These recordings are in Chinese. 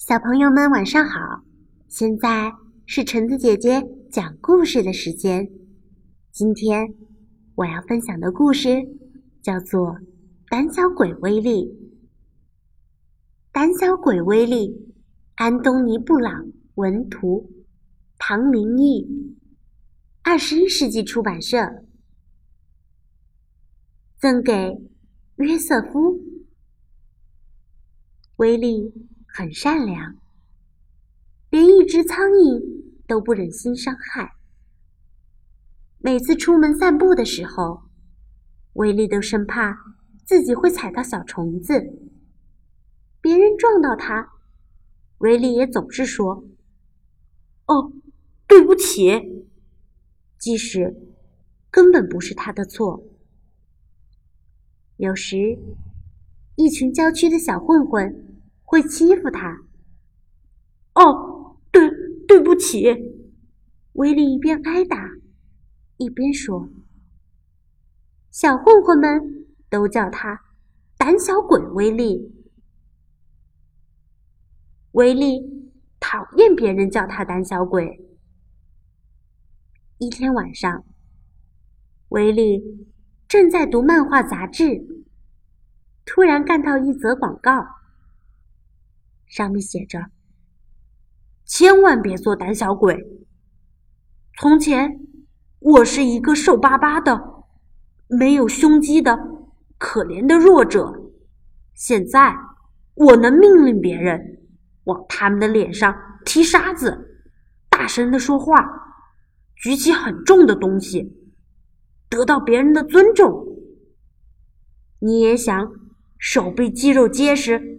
小朋友们晚上好，现在是橙子姐姐讲故事的时间。今天我要分享的故事叫做《胆小鬼威力》。胆小鬼威力，安东尼·布朗文图，唐明义，二十一世纪出版社，赠给约瑟夫。威力。很善良，连一只苍蝇都不忍心伤害。每次出门散步的时候，威力都生怕自己会踩到小虫子，别人撞到他，威力也总是说：“哦，对不起。”即使根本不是他的错。有时，一群郊区的小混混。会欺负他。哦，对，对不起。威力一边挨打，一边说：“小混混们都叫他胆小鬼威力。”威力讨厌别人叫他胆小鬼。一天晚上，威力正在读漫画杂志，突然看到一则广告。上面写着：“千万别做胆小鬼。从前，我是一个瘦巴巴的、没有胸肌的可怜的弱者。现在，我能命令别人往他们的脸上踢沙子，大声的说话，举起很重的东西，得到别人的尊重。你也想手臂肌肉结实？”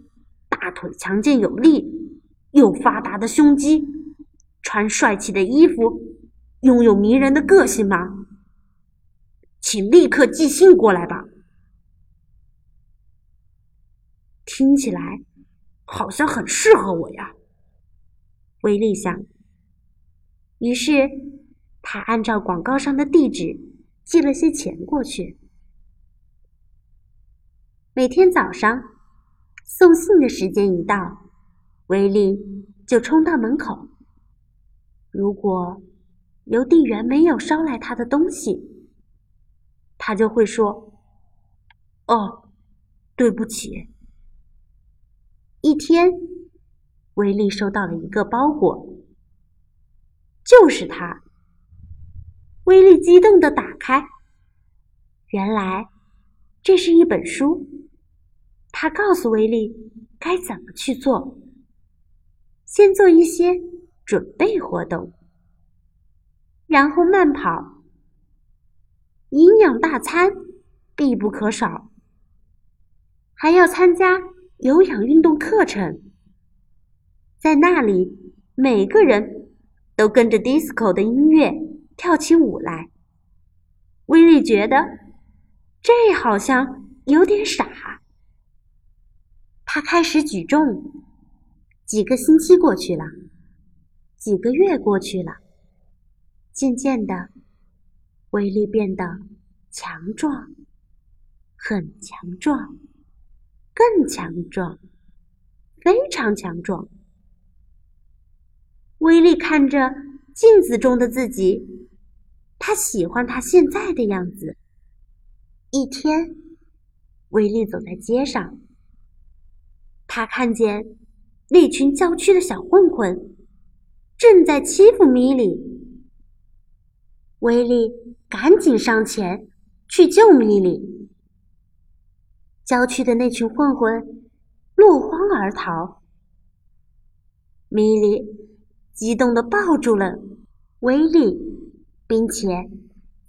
腿强健有力，有发达的胸肌，穿帅气的衣服，拥有迷人的个性吗？请立刻寄信过来吧。听起来好像很适合我呀，威力想。于是他按照广告上的地址寄了些钱过去。每天早上。送信的时间一到，威力就冲到门口。如果邮递员没有捎来他的东西，他就会说：“哦，对不起。”一天，威力收到了一个包裹，就是他。威力激动的打开，原来这是一本书。他告诉威力该怎么去做：先做一些准备活动，然后慢跑。营养大餐必不可少，还要参加有氧运动课程。在那里，每个人都跟着 disco 的音乐跳起舞来。威力觉得这好像有点傻。他开始举重，几个星期过去了，几个月过去了，渐渐的，威力变得强壮，很强壮，更强壮，非常强壮。威力看着镜子中的自己，他喜欢他现在的样子。一天，威力走在街上。他看见那群郊区的小混混正在欺负米莉，威利赶紧上前去救米莉。郊区的那群混混落荒而逃，米莉激动地抱住了威利，并且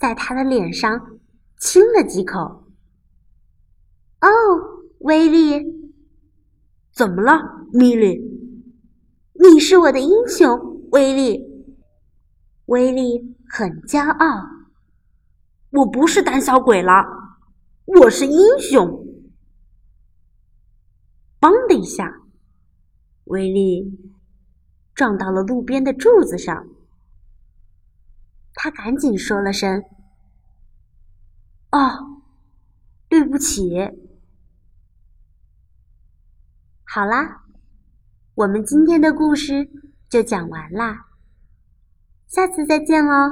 在他的脸上亲了几口。哦，威利。怎么了，米莉？你是我的英雄，威利。威利很骄傲。我不是胆小鬼了，我是英雄。嘣的一下，威力撞到了路边的柱子上。他赶紧说了声：“哦，对不起。”好啦，我们今天的故事就讲完啦，下次再见喽。